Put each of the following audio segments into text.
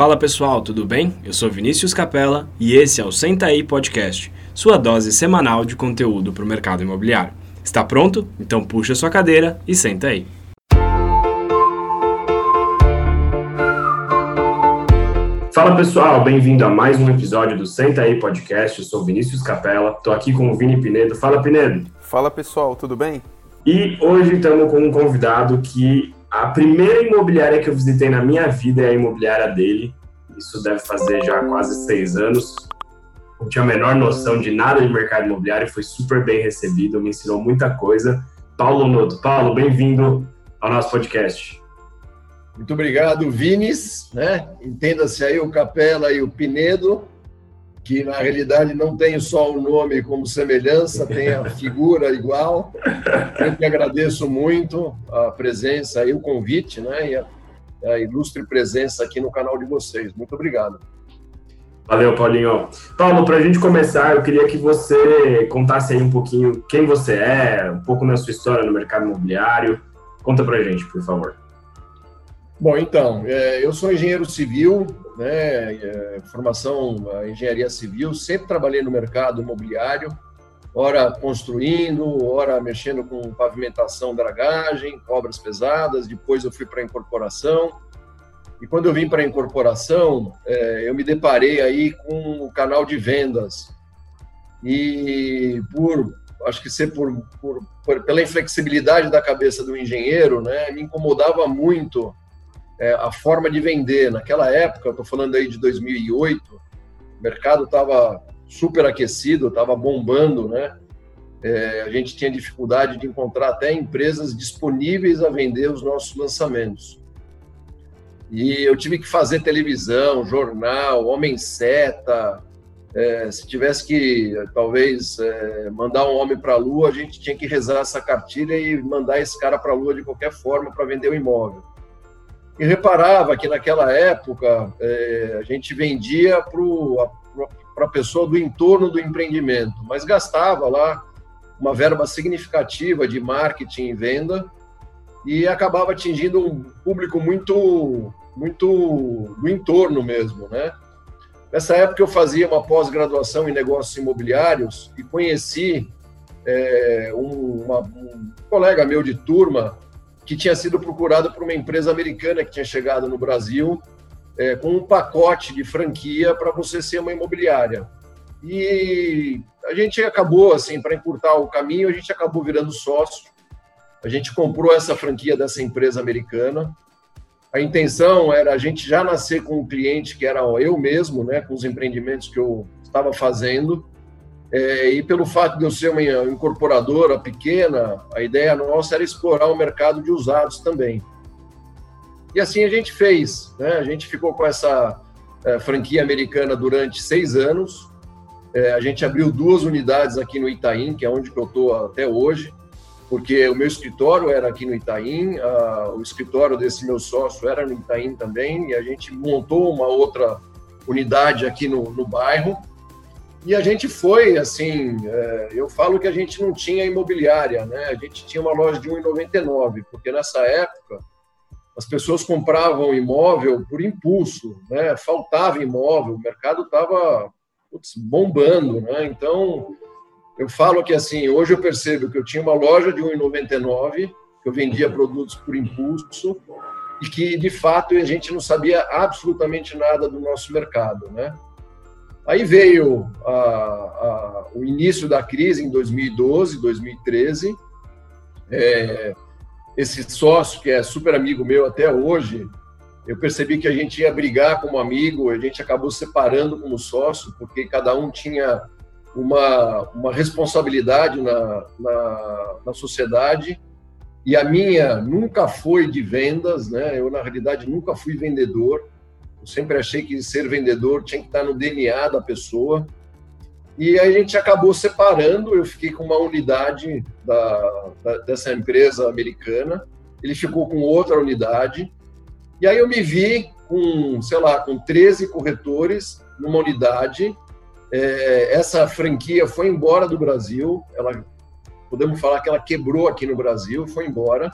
Fala pessoal, tudo bem? Eu sou Vinícius Capella e esse é o Senta aí Podcast, sua dose semanal de conteúdo para o mercado imobiliário. Está pronto? Então puxa sua cadeira e senta aí. Fala pessoal, bem-vindo a mais um episódio do Senta aí Podcast. Eu sou Vinícius Capella, estou aqui com o Vini Pinedo. Fala Pinedo. Fala pessoal, tudo bem? E hoje estamos com um convidado que a primeira imobiliária que eu visitei na minha vida é a imobiliária dele. Isso deve fazer já quase seis anos. Não tinha a menor noção de nada de mercado imobiliário, foi super bem recebido, me ensinou muita coisa. Paulo Noto. Paulo, bem-vindo ao nosso podcast. Muito obrigado, Vinis. Né? Entenda-se aí o Capela e o Pinedo que na realidade não tem só o nome como semelhança, tem a figura igual. Eu que agradeço muito a presença e o convite, né? E a, a ilustre presença aqui no canal de vocês. Muito obrigado. Valeu, Paulinho. Paulo, para a gente começar, eu queria que você contasse aí um pouquinho quem você é, um pouco da sua história no mercado imobiliário. Conta para a gente, por favor. Bom, então, é, eu sou engenheiro civil, né, é, formação engenharia civil, sempre trabalhei no mercado imobiliário, ora construindo, ora mexendo com pavimentação, dragagem, obras pesadas, depois eu fui para a incorporação, e quando eu vim para a incorporação, é, eu me deparei aí com o canal de vendas, e por, acho que ser por, por pela inflexibilidade da cabeça do engenheiro, né, me incomodava muito é, a forma de vender. Naquela época, eu estou falando aí de 2008, o mercado estava super aquecido, estava bombando, né? É, a gente tinha dificuldade de encontrar até empresas disponíveis a vender os nossos lançamentos. E eu tive que fazer televisão, jornal, Homem Seta. É, se tivesse que, talvez, é, mandar um homem para a Lua, a gente tinha que rezar essa cartilha e mandar esse cara para a Lua de qualquer forma para vender o imóvel e reparava que naquela época é, a gente vendia para a pessoa do entorno do empreendimento, mas gastava lá uma verba significativa de marketing e venda e acabava atingindo um público muito muito do entorno mesmo, né? Nessa época eu fazia uma pós-graduação em negócios imobiliários e conheci é, um, uma, um colega meu de turma que tinha sido procurado por uma empresa americana que tinha chegado no Brasil é, com um pacote de franquia para você ser uma imobiliária. E a gente acabou, assim, para encurtar o caminho, a gente acabou virando sócio. A gente comprou essa franquia dessa empresa americana. A intenção era a gente já nascer com um cliente que era eu mesmo, né, com os empreendimentos que eu estava fazendo. É, e pelo fato de eu ser uma incorporadora pequena, a ideia nossa era explorar o mercado de usados também. E assim a gente fez. Né? A gente ficou com essa é, franquia americana durante seis anos. É, a gente abriu duas unidades aqui no Itaim, que é onde eu estou até hoje, porque o meu escritório era aqui no Itaim, a, o escritório desse meu sócio era no Itaim também, e a gente montou uma outra unidade aqui no, no bairro. E a gente foi, assim, é, eu falo que a gente não tinha imobiliária, né? A gente tinha uma loja de 1,99, porque nessa época as pessoas compravam imóvel por impulso, né? Faltava imóvel, o mercado estava bombando, né? Então, eu falo que, assim, hoje eu percebo que eu tinha uma loja de 1,99, que eu vendia produtos por impulso, e que, de fato, a gente não sabia absolutamente nada do nosso mercado, né? Aí veio a, a, o início da crise em 2012, 2013. É, esse sócio, que é super amigo meu até hoje, eu percebi que a gente ia brigar como amigo, a gente acabou separando como sócio, porque cada um tinha uma, uma responsabilidade na, na, na sociedade, e a minha nunca foi de vendas, né? Eu, na realidade, nunca fui vendedor. Eu sempre achei que ser vendedor tinha que estar no DNA da pessoa. E a gente acabou separando. Eu fiquei com uma unidade da, da, dessa empresa americana. Ele ficou com outra unidade. E aí eu me vi com, sei lá, com 13 corretores numa unidade. É, essa franquia foi embora do Brasil. Ela, podemos falar que ela quebrou aqui no Brasil, foi embora.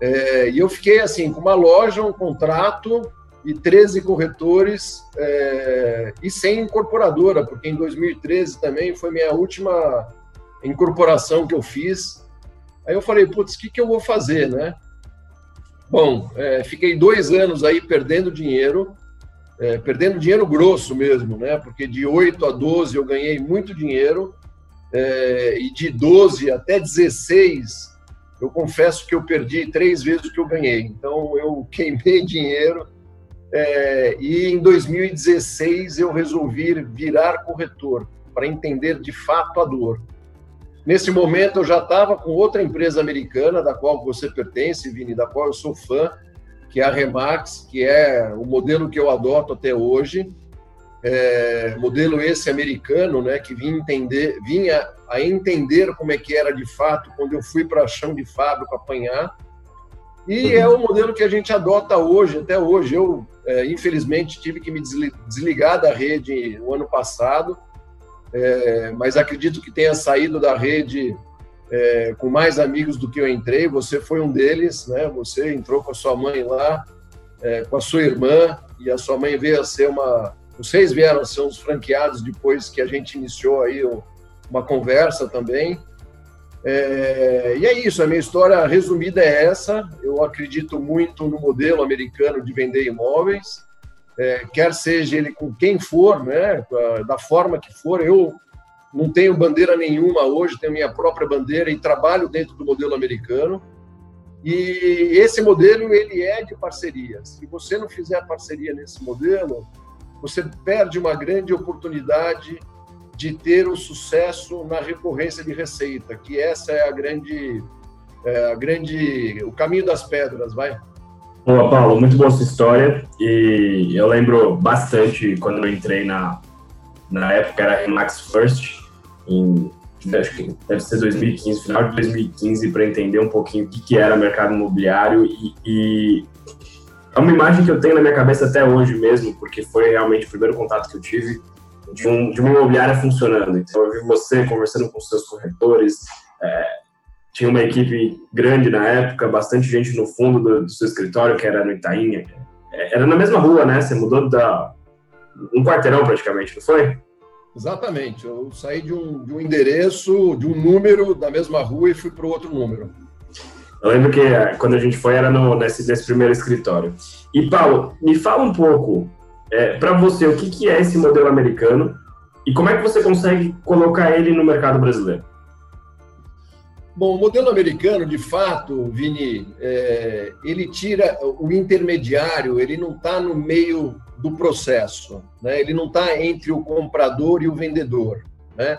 É, e eu fiquei assim com uma loja, um contrato e 13 corretores é, e sem incorporadora, porque em 2013 também foi minha última incorporação que eu fiz. Aí eu falei, putz, o que, que eu vou fazer, né? Bom, é, fiquei dois anos aí perdendo dinheiro, é, perdendo dinheiro grosso mesmo, né? Porque de 8 a 12 eu ganhei muito dinheiro, é, e de 12 até 16 eu confesso que eu perdi três vezes o que eu ganhei. Então eu queimei dinheiro é, e em 2016 eu resolvi virar corretor para entender de fato a dor. Nesse momento eu já estava com outra empresa americana da qual você pertence, Vini, da qual eu sou fã, que é a Remax, que é o modelo que eu adoto até hoje. É, modelo esse americano, né, que vinha entender, vinha a entender como é que era de fato quando eu fui para chão de fábrica apanhar. E é o modelo que a gente adota hoje, até hoje. Eu é, infelizmente, tive que me desligar da rede o ano passado, é, mas acredito que tenha saído da rede é, com mais amigos do que eu entrei. Você foi um deles, né? Você entrou com a sua mãe lá, é, com a sua irmã, e a sua mãe veio a ser uma. Vocês vieram a ser uns franqueados depois que a gente iniciou aí uma conversa também. É, e é isso, a minha história resumida é essa. Eu acredito muito no modelo americano de vender imóveis, é, quer seja ele com quem for, né, da forma que for. Eu não tenho bandeira nenhuma hoje, tenho minha própria bandeira e trabalho dentro do modelo americano. E esse modelo ele é de parceria. Se você não fizer parceria nesse modelo, você perde uma grande oportunidade de ter o sucesso na recorrência de receita, que essa é a grande, é a grande, o caminho das pedras, vai. Boa, Paulo, muito boa sua história. E eu lembro bastante quando eu entrei na, na época era Remax First, em, acho que deve ser 2015, final de 2015, para entender um pouquinho o que, que era mercado imobiliário. E, e é uma imagem que eu tenho na minha cabeça até hoje mesmo, porque foi realmente o primeiro contato que eu tive de, um, de uma imobiliária funcionando. Então, eu vi você conversando com seus corretores, é, tinha uma equipe grande na época, bastante gente no fundo do, do seu escritório, que era no Itainha. É, era na mesma rua, né? Você mudou da um quarteirão praticamente, não foi? Exatamente. Eu saí de um, de um endereço, de um número da mesma rua e fui para o outro número. Eu lembro que é, quando a gente foi era no, nesse, nesse primeiro escritório. E, Paulo, me fala um pouco é, para você, o que, que é esse modelo americano e como é que você consegue colocar ele no mercado brasileiro? Bom, o modelo americano, de fato, Vini, é, ele tira o intermediário, ele não está no meio do processo, né? ele não está entre o comprador e o vendedor. Né?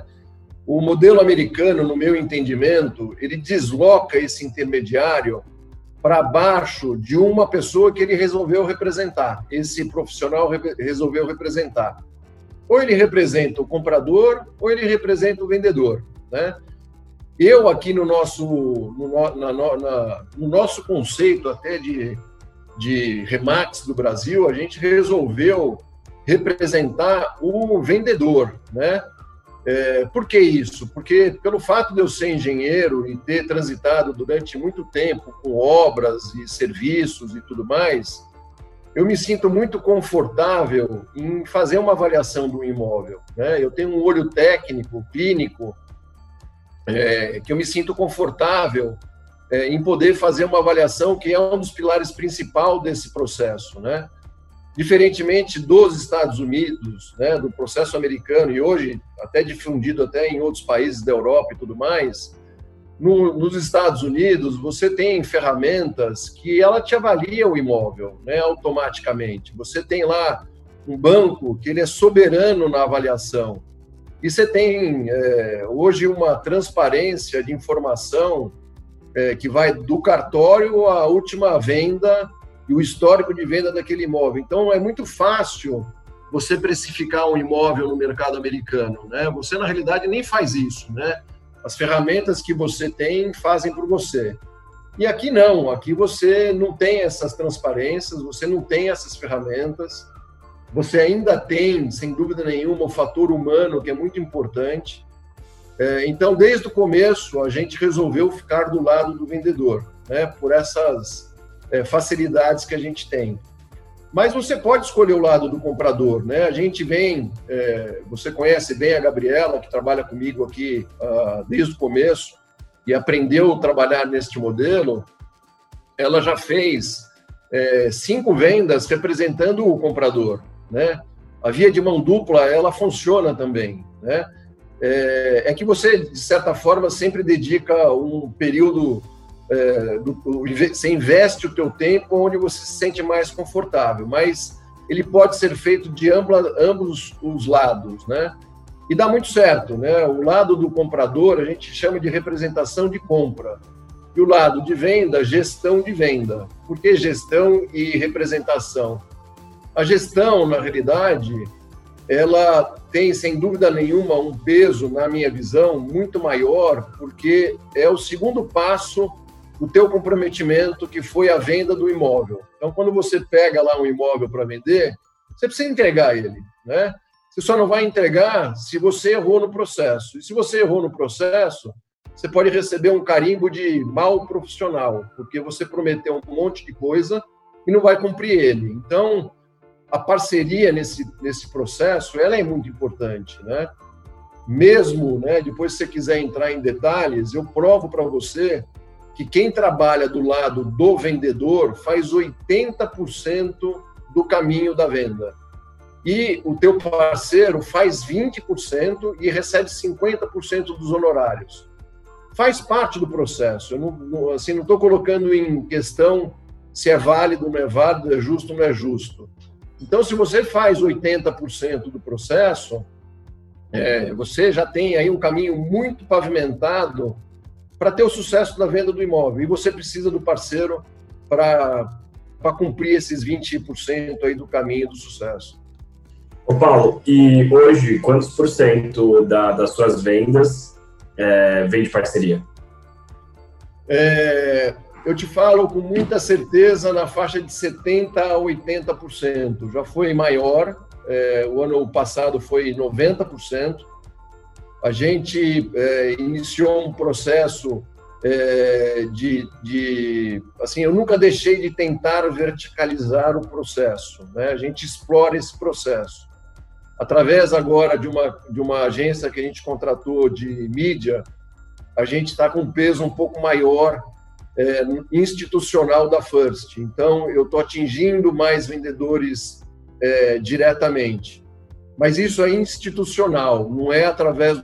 O modelo americano, no meu entendimento, ele desloca esse intermediário para baixo de uma pessoa que ele resolveu representar. Esse profissional resolveu representar. Ou ele representa o comprador, ou ele representa o vendedor. Né? Eu, aqui no nosso, no, na, na, no nosso conceito até de, de Remax do Brasil, a gente resolveu representar o vendedor, né? É, por que isso? Porque pelo fato de eu ser engenheiro e ter transitado durante muito tempo com obras e serviços e tudo mais, eu me sinto muito confortável em fazer uma avaliação do imóvel. Né? Eu tenho um olho técnico, clínico, é, que eu me sinto confortável é, em poder fazer uma avaliação que é um dos pilares principal desse processo, né? Diferentemente dos Estados Unidos, né, do processo americano e hoje até difundido até em outros países da Europa e tudo mais, no, nos Estados Unidos você tem ferramentas que ela te avalia o imóvel, né, automaticamente. Você tem lá um banco que ele é soberano na avaliação e você tem é, hoje uma transparência de informação é, que vai do cartório à última venda e o histórico de venda daquele imóvel. Então, é muito fácil você precificar um imóvel no mercado americano, né? Você, na realidade, nem faz isso, né? As ferramentas que você tem fazem por você. E aqui não, aqui você não tem essas transparências, você não tem essas ferramentas, você ainda tem, sem dúvida nenhuma, o fator humano, que é muito importante. É, então, desde o começo, a gente resolveu ficar do lado do vendedor, né? Por essas é, facilidades que a gente tem. Mas você pode escolher o lado do comprador, né? A gente vem, é, você conhece bem a Gabriela, que trabalha comigo aqui uh, desde o começo e aprendeu a trabalhar neste modelo. Ela já fez é, cinco vendas representando o comprador, né? A via de mão dupla, ela funciona também, né? É, é que você, de certa forma, sempre dedica um período é, do, você investe o teu tempo onde você se sente mais confortável, mas ele pode ser feito de ambla, ambos os lados, né? E dá muito certo, né? O lado do comprador a gente chama de representação de compra e o lado de venda, gestão de venda. Por que gestão e representação? A gestão, na realidade, ela tem, sem dúvida nenhuma, um peso, na minha visão, muito maior, porque é o segundo passo o teu comprometimento, que foi a venda do imóvel. Então, quando você pega lá um imóvel para vender, você precisa entregar ele, né? Você só não vai entregar se você errou no processo. E se você errou no processo, você pode receber um carimbo de mal profissional, porque você prometeu um monte de coisa e não vai cumprir ele. Então, a parceria nesse, nesse processo, ela é muito importante, né? Mesmo, né, depois se você quiser entrar em detalhes, eu provo para você que quem trabalha do lado do vendedor faz 80% do caminho da venda. E o teu parceiro faz 20% e recebe 50% dos honorários. Faz parte do processo. Eu não, assim, não estou colocando em questão se é válido ou não é válido, é justo ou não é justo. Então, se você faz 80% do processo, é, você já tem aí um caminho muito pavimentado para ter o sucesso da venda do imóvel. E você precisa do parceiro para cumprir esses 20% aí do caminho do sucesso. Ô Paulo, e hoje, quantos por cento da, das suas vendas é, vem de parceria? É, eu te falo com muita certeza na faixa de 70% a 80%. Já foi maior, é, o ano passado foi 90%, a gente é, iniciou um processo é, de, de, assim, eu nunca deixei de tentar verticalizar o processo, né? A gente explora esse processo através agora de uma de uma agência que a gente contratou de mídia, a gente está com um peso um pouco maior é, institucional da First. Então, eu estou atingindo mais vendedores é, diretamente. Mas isso é institucional, não é através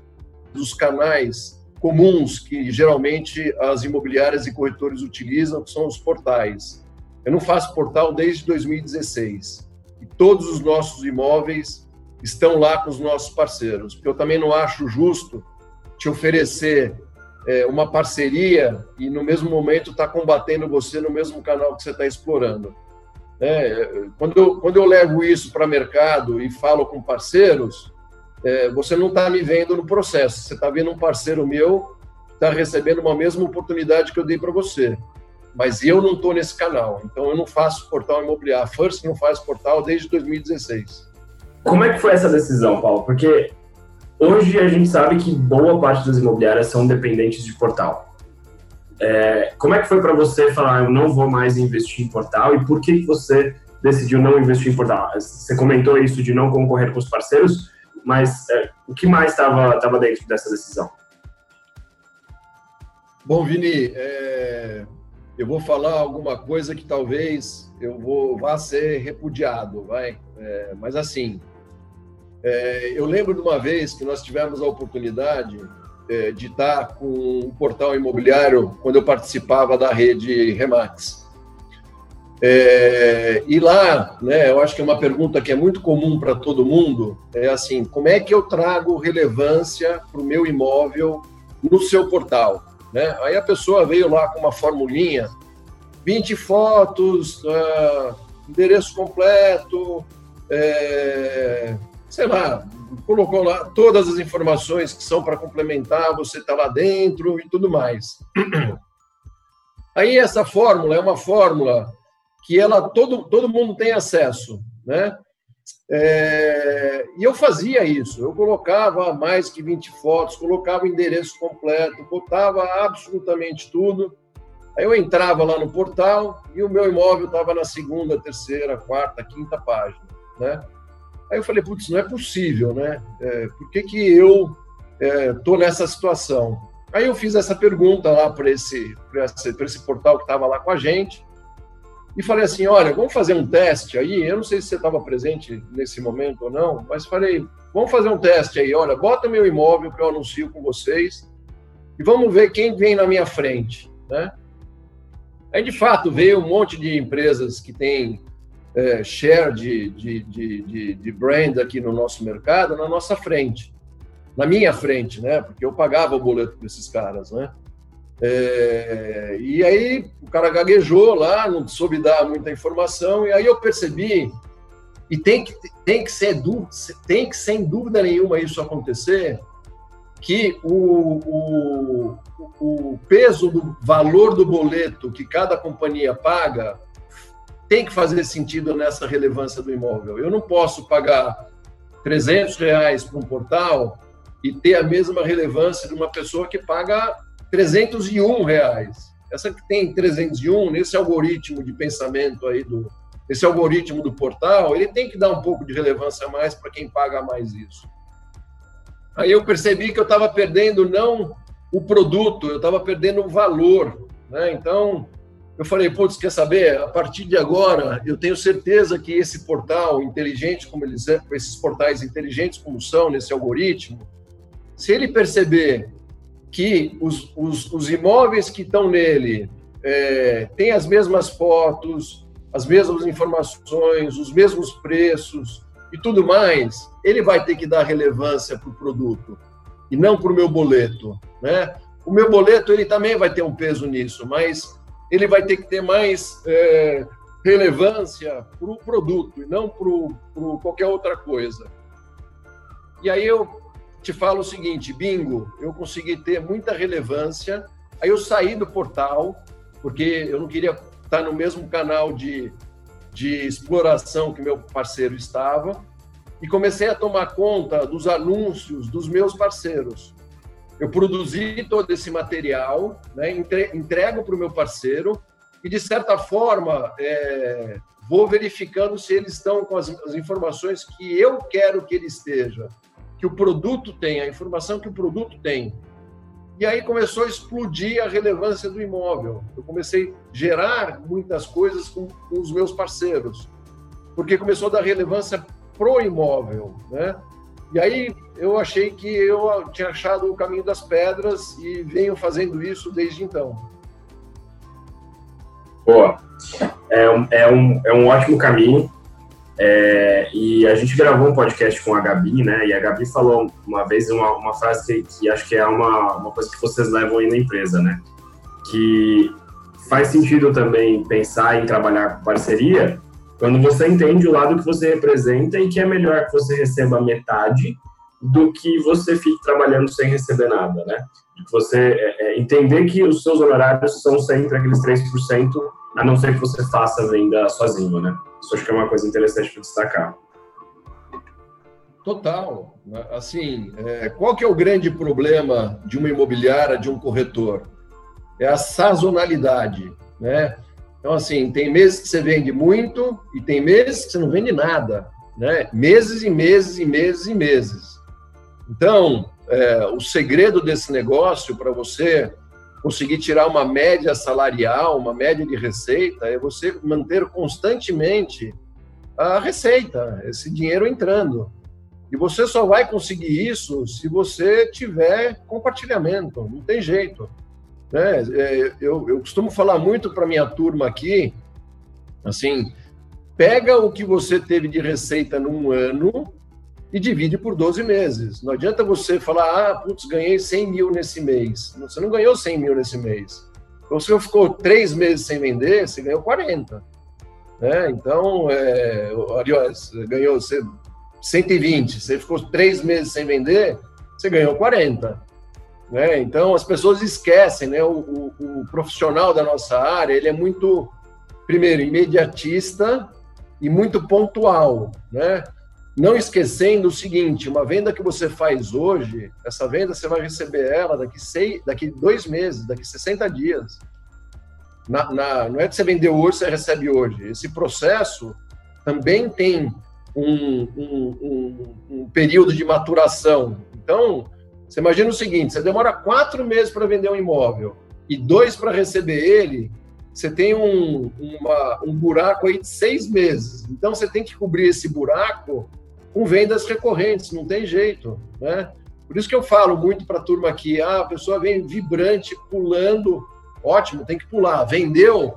dos canais comuns que geralmente as imobiliárias e corretores utilizam, que são os portais. Eu não faço portal desde 2016 e todos os nossos imóveis estão lá com os nossos parceiros, eu também não acho justo te oferecer é, uma parceria e no mesmo momento estar tá combatendo você no mesmo canal que você está explorando. É, quando, eu, quando eu levo isso para mercado e falo com parceiros, é, você não está me vendo no processo, você está vendo um parceiro meu está recebendo uma mesma oportunidade que eu dei para você. Mas eu não estou nesse canal, então eu não faço portal imobiliário. A First não faz portal desde 2016. Como é que foi essa decisão, Paulo? Porque hoje a gente sabe que boa parte das imobiliárias são dependentes de portal. É, como é que foi para você falar, eu não vou mais investir em portal e por que você decidiu não investir em portal? Você comentou isso de não concorrer com os parceiros, mas é, o que mais estava dentro dessa decisão? Bom, Vini, é, eu vou falar alguma coisa que talvez eu vou vá ser repudiado, vai. É, mas assim, é, eu lembro de uma vez que nós tivemos a oportunidade é, de estar com um portal imobiliário quando eu participava da rede Remax. É, e lá, né, eu acho que é uma pergunta que é muito comum para todo mundo, é assim, como é que eu trago relevância para o meu imóvel no seu portal? Né? Aí a pessoa veio lá com uma formulinha, 20 fotos, uh, endereço completo, é, sei lá, colocou lá todas as informações que são para complementar, você está lá dentro e tudo mais. Aí essa fórmula é uma fórmula que ela todo, todo mundo tem acesso, né? É, e eu fazia isso, eu colocava mais que 20 fotos, colocava o endereço completo, botava absolutamente tudo. Aí eu entrava lá no portal e o meu imóvel estava na segunda, terceira, quarta, quinta página, né? Aí eu falei, putz, não é possível, né? É, por que, que eu estou é, nessa situação? Aí eu fiz essa pergunta lá para esse, esse, esse portal que estava lá com a gente e falei assim, olha, vamos fazer um teste aí, eu não sei se você estava presente nesse momento ou não, mas falei, vamos fazer um teste aí, olha, bota meu imóvel que eu anuncio com vocês e vamos ver quem vem na minha frente, né? Aí, de fato, veio um monte de empresas que têm é, share de, de, de, de, brand aqui no nosso mercado na nossa frente, na minha frente, né? Porque eu pagava o boleto para esses caras, né? É, e aí o cara gaguejou lá, não soube dar muita informação, e aí eu percebi, e tem que, tem que ser tem que sem dúvida nenhuma isso acontecer, que o, o, o peso do valor do boleto que cada companhia paga tem que fazer sentido nessa relevância do imóvel. Eu não posso pagar 300 reais para um portal e ter a mesma relevância de uma pessoa que paga 301 reais. Essa que tem 301, nesse algoritmo de pensamento aí do, esse algoritmo do portal, ele tem que dar um pouco de relevância a mais para quem paga mais isso. Aí eu percebi que eu estava perdendo não o produto, eu estava perdendo o valor. Né? Então, eu falei, putz, quer saber? A partir de agora, eu tenho certeza que esse portal inteligente, como eles esses portais inteligentes como são, nesse algoritmo, se ele perceber que os, os, os imóveis que estão nele é, têm as mesmas fotos, as mesmas informações, os mesmos preços e tudo mais, ele vai ter que dar relevância para o produto e não para o meu boleto, né? O meu boleto ele também vai ter um peso nisso, mas ele vai ter que ter mais é, relevância para o produto e não para qualquer outra coisa. E aí eu te falo o seguinte, bingo, eu consegui ter muita relevância. Aí eu saí do portal porque eu não queria estar no mesmo canal de, de exploração que meu parceiro estava e comecei a tomar conta dos anúncios dos meus parceiros. Eu produzi todo esse material, né, entrego para o meu parceiro e, de certa forma, é, vou verificando se eles estão com as, as, informações que eu quero que ele esteja, que o produto tem, a informação que o produto tem. E aí começou a explodir a relevância do imóvel. Eu comecei a gerar muitas coisas com, os meus parceiros, porque começou a dar relevância pro imóvel, né? E aí eu achei que eu tinha achado o caminho das pedras e venho fazendo isso desde então. Boa. É um, é um, é um ótimo caminho. É, e a gente gravou um podcast com a Gabi, né? E a Gabi falou uma vez uma, uma frase que, que acho que é uma, uma coisa que vocês levam aí na empresa, né? Que faz sentido também pensar em trabalhar com parceria, quando você entende o lado que você representa e que é melhor que você receba metade do que você fique trabalhando sem receber nada, né? Você é, é, entender que os seus honorários são sempre aqueles 3%, a não ser que você faça a venda sozinho, né? Isso acho que é uma coisa interessante para destacar. Total. Assim, é, qual que é o grande problema de uma imobiliária, de um corretor? É a sazonalidade, né? Então, assim, tem meses que você vende muito e tem meses que você não vende nada, né? Meses e meses e meses e meses. Então, é, o segredo desse negócio para você conseguir tirar uma média salarial, uma média de receita, é você manter constantemente a receita, esse dinheiro entrando. E você só vai conseguir isso se você tiver compartilhamento, não tem jeito. Né? É, eu, eu costumo falar muito para minha turma aqui, assim, pega o que você teve de receita num ano e divide por 12 meses. Não adianta você falar, ah, putz, ganhei 100 mil nesse mês. Você não ganhou 100 mil nesse mês. Você ficou três meses sem vender, você ganhou 40. Né? Então, é, aliás, ganhou 120. Você ficou três meses sem vender, você ganhou 40. Né? Então, as pessoas esquecem, né? O, o, o, profissional da nossa área, ele é muito, primeiro, imediatista e muito pontual, né? Não esquecendo o seguinte, uma venda que você faz hoje, essa venda você vai receber ela daqui, seis, daqui dois meses, daqui 60 dias. na, na, não é que você vendeu hoje, você recebe hoje. Esse processo também tem um, um, um, um período de maturação. Então, você imagina o seguinte: você demora quatro meses para vender um imóvel e dois para receber ele, você tem um, uma, um buraco aí de seis meses. Então, você tem que cobrir esse buraco com vendas recorrentes, não tem jeito, né? Por isso que eu falo muito para a turma aqui, ah, a pessoa vem vibrante, pulando, ótimo, tem que pular. Vendeu,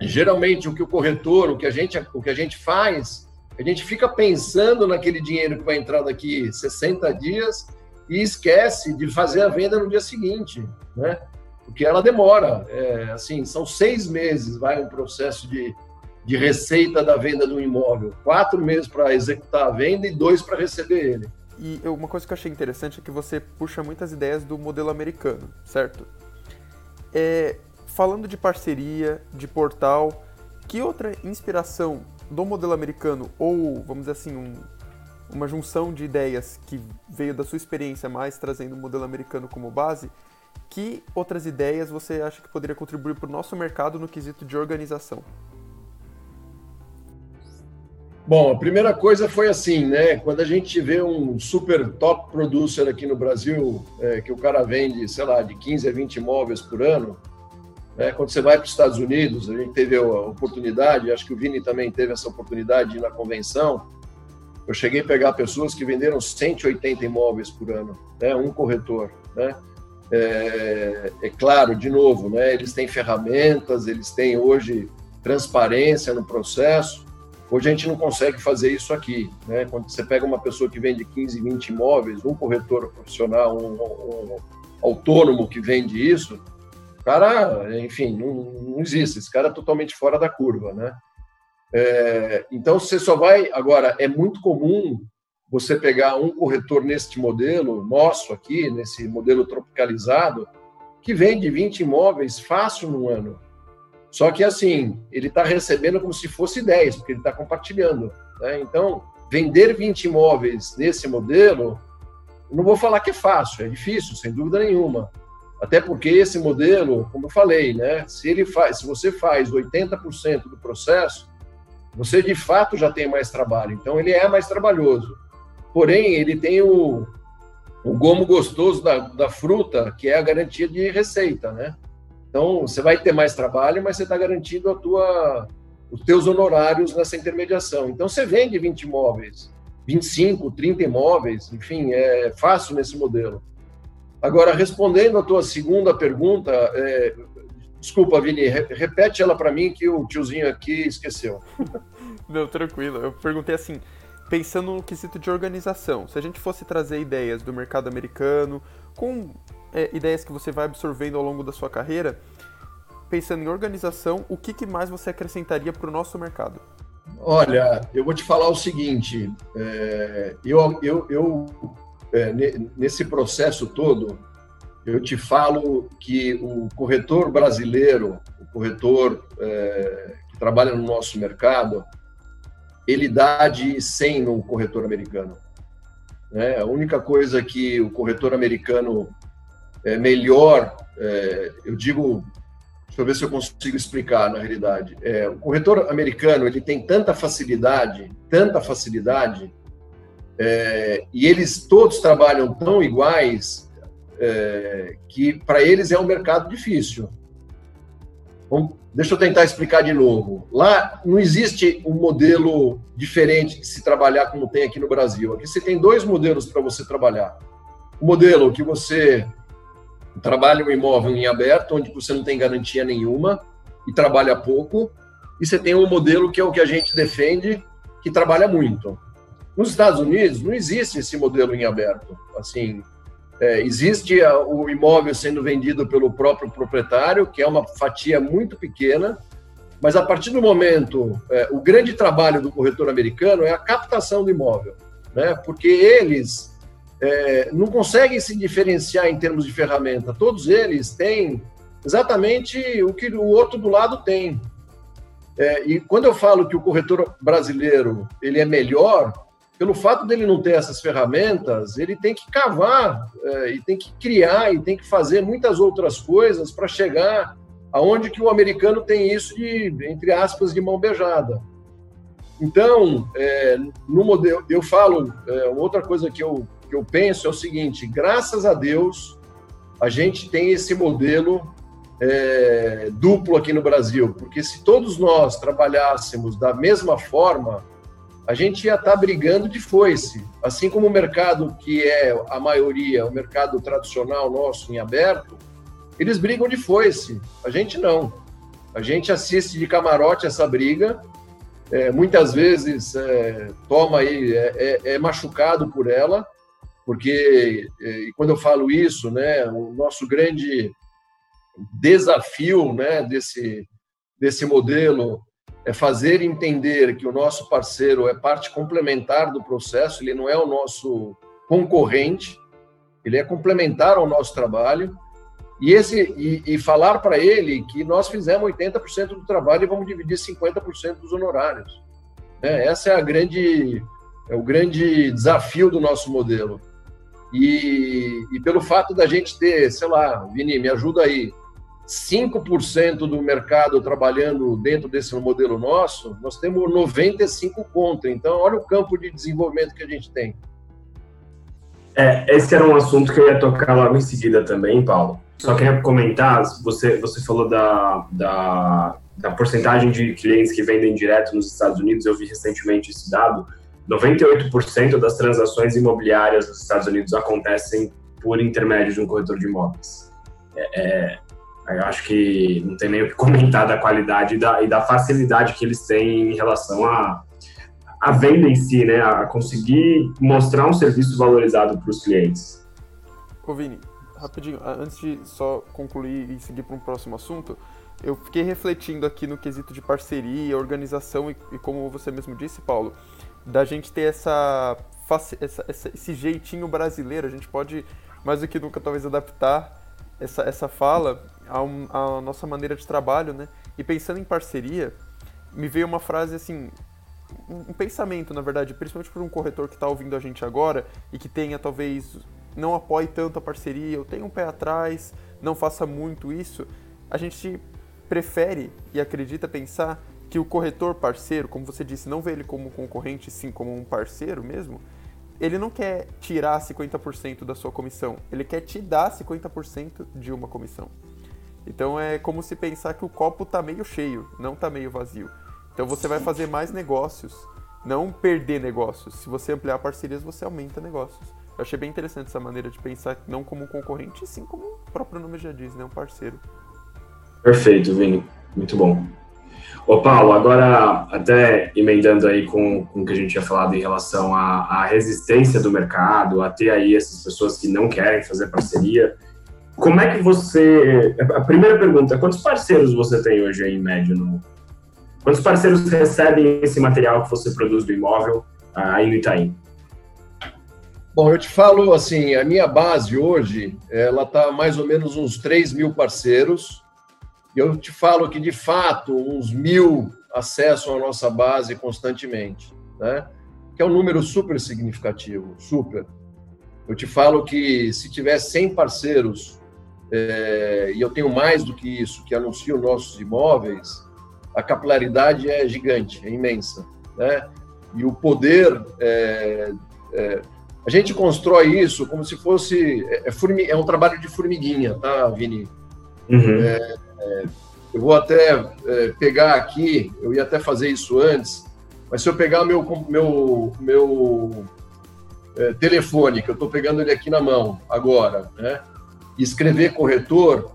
geralmente o que o corretor, o que a gente, o que a gente faz, a gente fica pensando naquele dinheiro que vai entrar daqui 60 dias e esquece de fazer a venda no dia seguinte, né? Porque ela demora, é, assim, são seis meses, vai um processo de, de receita da venda do imóvel, quatro meses para executar a venda e dois para receber ele. E uma coisa que eu achei interessante é que você puxa muitas ideias do modelo americano, certo? É, falando de parceria, de portal, que outra inspiração do modelo americano, ou vamos dizer assim, um, uma junção de ideias que veio da sua experiência mais trazendo o modelo americano como base, que outras ideias você acha que poderia contribuir para o nosso mercado no quesito de organização? Bom, a primeira coisa foi assim, né? Quando a gente vê um super top producer aqui no Brasil, é, que o cara vende, sei lá, de 15 a 20 imóveis por ano, né? quando você vai para os Estados Unidos, a gente teve a oportunidade, acho que o Vini também teve essa oportunidade de ir na convenção. Eu cheguei a pegar pessoas que venderam 180 imóveis por ano, né? Um corretor, né? É, é claro, de novo, né? Eles têm ferramentas, eles têm hoje transparência no processo Hoje a gente não consegue fazer isso aqui. Né? Quando você pega uma pessoa que vende 15, 20 imóveis, um corretor profissional, um, um autônomo que vende isso, cara, enfim, não, não, existe. Esse cara é totalmente fora da curva. Né? É, então você só vai. Agora, é muito comum você pegar um corretor neste modelo nosso aqui, nesse modelo tropicalizado, que vende 20 imóveis fácil no ano. Só que, assim, ele está recebendo como se fosse 10, porque ele está compartilhando. Né? Então, vender 20 imóveis nesse modelo, não vou falar que é fácil, é difícil, sem dúvida nenhuma. Até porque esse modelo, como eu falei, né, se ele faz, se você faz 80% do processo, você de fato já tem mais trabalho. Então ele é mais trabalhoso. Porém, ele tem o, o gomo gostoso da, da fruta, que é a garantia de receita, né? Então, você vai ter mais trabalho, mas você está garantindo a tua, os teus honorários nessa intermediação. Então, você vende 20 imóveis, 25, 30 imóveis, enfim, é fácil nesse modelo. Agora, respondendo a tua segunda pergunta, é, desculpa, Vini, repete ela para mim que o tiozinho aqui esqueceu. Não, tranquilo. Eu perguntei assim, pensando no quesito de organização, se a gente fosse trazer ideias do mercado americano, com é, ideias que você vai absorvendo ao longo da sua carreira, pensando em organização, o que, que mais você acrescentaria para o nosso mercado? Olha, eu vou te falar o seguinte: é, eu, eu, eu é, nesse processo todo, eu te falo que o corretor brasileiro, o corretor é, que trabalha no nosso mercado, ele dá de 100 no corretor americano. Né? A única coisa que o corretor americano é melhor, é, eu digo, deixa eu ver se eu consigo explicar na realidade. É, o corretor americano ele tem tanta facilidade, tanta facilidade, é, e eles todos trabalham tão iguais é, que para eles é um mercado difícil. Bom, deixa eu tentar explicar de novo. Lá não existe um modelo diferente de se trabalhar como tem aqui no Brasil. Aqui você tem dois modelos para você trabalhar. O modelo que você trabalha um imóvel em aberto, onde você não tem garantia nenhuma e trabalha pouco, e você tem um modelo que é o que a gente defende, que trabalha muito. Nos Estados Unidos não existe esse modelo em aberto. Assim, é, existe a, o imóvel sendo vendido pelo próprio proprietário, que é uma fatia muito pequena, mas a partir do momento, é, o grande trabalho do corretor americano é a captação do imóvel, né? Porque eles é, não conseguem se diferenciar em termos de ferramenta. Todos eles têm exatamente o que o outro do lado tem. É, e quando eu falo que o corretor brasileiro ele é melhor, pelo fato dele não ter essas ferramentas, ele tem que cavar, é, e tem que criar, e tem que fazer muitas outras coisas para chegar aonde que o americano tem isso de, entre aspas, de mão beijada. Então, é, no modelo, eu falo, é, outra coisa que eu, eu penso é o seguinte: graças a Deus, a gente tem esse modelo é, duplo aqui no Brasil, porque se todos nós trabalhássemos da mesma forma, a gente ia estar brigando de foice. Assim como o mercado, que é a maioria, o mercado tradicional nosso em aberto, eles brigam de foice. A gente não. A gente assiste de camarote essa briga, é, muitas vezes é, toma aí, é, é, é machucado por ela, porque, é, e quando eu falo isso, né, o nosso grande desafio né, desse, desse modelo é fazer entender que o nosso parceiro é parte complementar do processo, ele não é o nosso concorrente, ele é complementar ao nosso trabalho, e, esse, e, e falar para ele que nós fizemos 80% do trabalho e vamos dividir 50% dos honorários. É, essa é a grande, é o grande desafio do nosso modelo. E, e pelo fato da gente ter, sei lá, Vini, me ajuda aí, 5% do mercado trabalhando dentro desse modelo nosso, nós temos 95 contra. Então, olha o campo de desenvolvimento que a gente tem. É, esse era um assunto que eu ia tocar logo em seguida também, Paulo. Só queria comentar, você, você falou da, da, da porcentagem de clientes que vendem direto nos Estados Unidos, eu vi recentemente esse dado, 98% das transações imobiliárias nos Estados Unidos acontecem por intermédio de um corretor de imóveis. É, é, eu acho que não tem nem o que comentar da qualidade e da, e da facilidade que eles têm em relação a, a venda em si, né? A conseguir mostrar um serviço valorizado para os clientes. Ô Vini, rapidinho, antes de só concluir e seguir para um próximo assunto, eu fiquei refletindo aqui no quesito de parceria, organização e, e como você mesmo disse, Paulo, da gente ter essa, essa, essa, esse jeitinho brasileiro, a gente pode mais do que nunca talvez adaptar essa, essa fala a, um, a nossa maneira de trabalho, né? E pensando em parceria, me veio uma frase assim, um, pensamento, na verdade, principalmente por um corretor que está ouvindo a gente agora e que tenha talvez não apoie tanto a parceria, ou tenha um pé atrás, não faça muito isso, a gente prefere e acredita pensar que o corretor parceiro, como você disse, não vê ele como concorrente, sim como um parceiro mesmo, ele não quer tirar 50% da sua comissão, ele quer te dar 50% de uma comissão. Então é como se pensar que o copo está meio cheio, não está meio vazio. Então você vai fazer mais negócios, não perder negócios. Se você ampliar parcerias, você aumenta negócios. Eu achei bem interessante essa maneira de pensar não como um concorrente, sim como o próprio nome já diz, né? um parceiro. Perfeito, Vini. Muito bom. Ô Paulo, agora até emendando aí com, com o que a gente tinha falado em relação à, à resistência do mercado, a ter aí essas pessoas que não querem fazer parceria, como é que você. A primeira pergunta: quantos parceiros você tem hoje aí, em média? No... Quantos parceiros recebem esse material que você produz do imóvel ah, aí no Itaim? Bom, eu te falo assim: a minha base hoje, ela está mais ou menos uns 3 mil parceiros eu te falo que, de fato, uns mil acessam a nossa base constantemente, né? que é um número super significativo, super. Eu te falo que se tiver 100 parceiros, é, e eu tenho mais do que isso, que anunciam nossos imóveis, a capilaridade é gigante, é imensa. Né? E o poder. É, é, a gente constrói isso como se fosse. É, é, é um trabalho de formiguinha, tá, Vini? Uhum. É, eu vou até é, pegar aqui, eu ia até fazer isso antes, mas se eu pegar meu, meu, meu é, telefone, que eu estou pegando ele aqui na mão agora, né, e escrever corretor,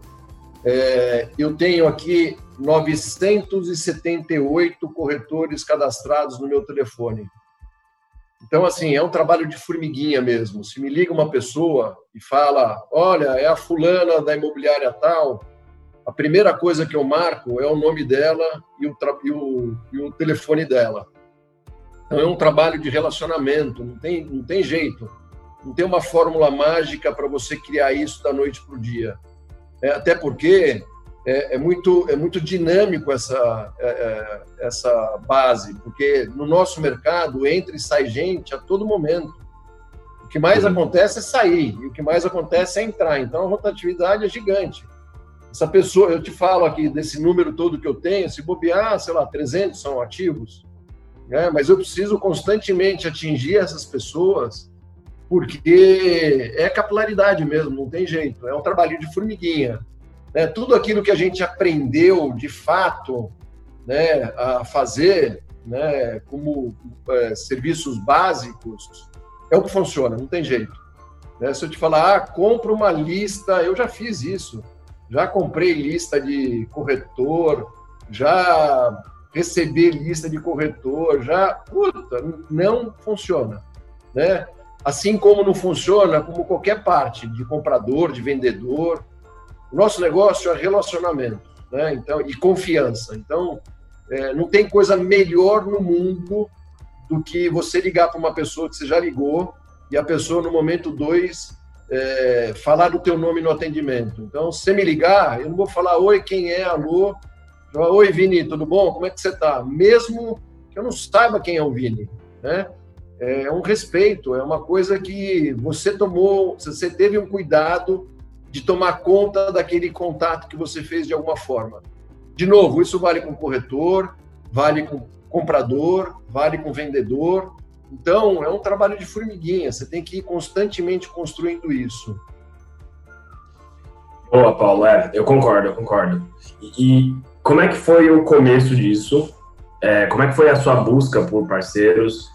é, eu tenho aqui 978 corretores cadastrados no meu telefone. Então, assim, é um trabalho de formiguinha mesmo. Se me liga uma pessoa e fala, olha, é a fulana da imobiliária tal, a primeira coisa que eu marco é o nome dela e o, e o, e o telefone dela. Então é um trabalho de relacionamento, não tem, não tem jeito. Não tem uma fórmula mágica para você criar isso da noite para o dia. É, até porque é, é, muito, é muito dinâmico essa, é, é, essa base, porque no nosso mercado entra e sai gente a todo momento. O que mais uhum. acontece é sair, e o que mais acontece é entrar. Então a rotatividade é gigante. Essa pessoa, eu te falo aqui desse número todo que eu tenho, se bobear, sei lá, 300 são ativos, né? mas eu preciso constantemente atingir essas pessoas, porque é capilaridade mesmo, não tem jeito, é um trabalho de formiguinha. Né? Tudo aquilo que a gente aprendeu de fato né, a fazer né, como é, serviços básicos, é o que funciona, não tem jeito. Né? Se eu te falar, ah, compra uma lista, eu já fiz isso já comprei lista de corretor, já recebi lista de corretor, já, puta, não funciona, né? Assim como não funciona como qualquer parte de comprador, de vendedor. O nosso negócio é relacionamento, né? Então, e confiança. Então, é, não tem coisa melhor no mundo do que você ligar para uma pessoa que você já ligou e a pessoa no momento dois é, falar do teu nome no atendimento. Então, se me ligar, eu não vou falar oi, quem é, alô. Oi, Vini, tudo bom? Como é que você está? Mesmo que eu não saiba quem é o Vini, né? É um respeito, é uma coisa que você tomou, você teve um cuidado de tomar conta daquele contato que você fez de alguma forma. De novo, isso vale com corretor, vale com comprador, vale com vendedor, então, é um trabalho de formiguinha, você tem que ir constantemente construindo isso. Boa, Paulo, é, eu concordo, eu concordo. E, e como é que foi o começo disso? É, como é que foi a sua busca por parceiros?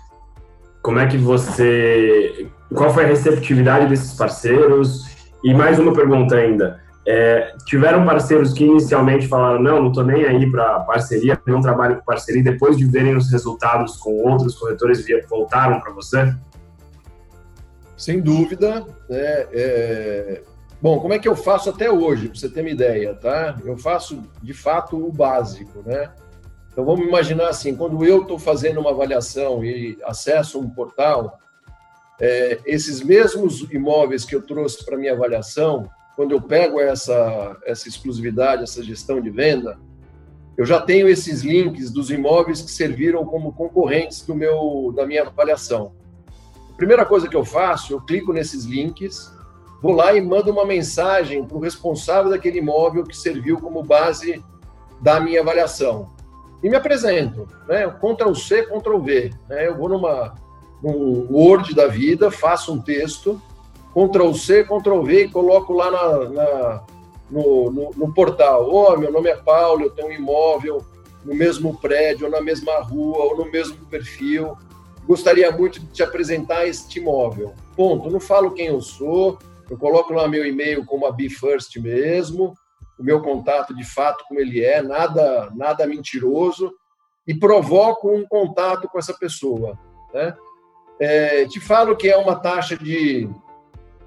Como é que você. Qual foi a receptividade desses parceiros? E mais uma pergunta ainda. É, tiveram parceiros que inicialmente falaram: não, não estou nem aí para parceria, não trabalho com parceria, depois de verem os resultados com outros corretores, voltaram para você? Sem dúvida. Né? É... Bom, como é que eu faço até hoje, para você ter uma ideia, tá? Eu faço, de fato, o básico, né? Então, vamos imaginar assim, quando eu estou fazendo uma avaliação e acesso um portal, é, esses mesmos imóveis que eu trouxe para minha avaliação, quando eu pego essa, essa exclusividade, essa gestão de venda, eu já tenho esses links dos imóveis que serviram como concorrentes do meu, da minha avaliação. A primeira coisa que eu faço, eu clico nesses links, vou lá e mando uma mensagem para o responsável daquele imóvel que serviu como base da minha avaliação. E me apresento, né? Ctrl C, Ctrl V. Né? Eu vou numa, num Word da vida, faço um texto, Ctrl C, Ctrl V e coloco lá na, na no, no, no, portal. Ó, oh, meu nome é Paulo, eu tenho um imóvel no mesmo prédio, ou na mesma rua, ou no mesmo perfil. Gostaria muito de te apresentar este imóvel. Ponto. Não falo quem eu sou, eu coloco lá meu e-mail como a Be First mesmo, o meu contato de fato como ele é, nada, nada mentiroso, e provoco um contato com essa pessoa. Né? É, te falo que é uma taxa de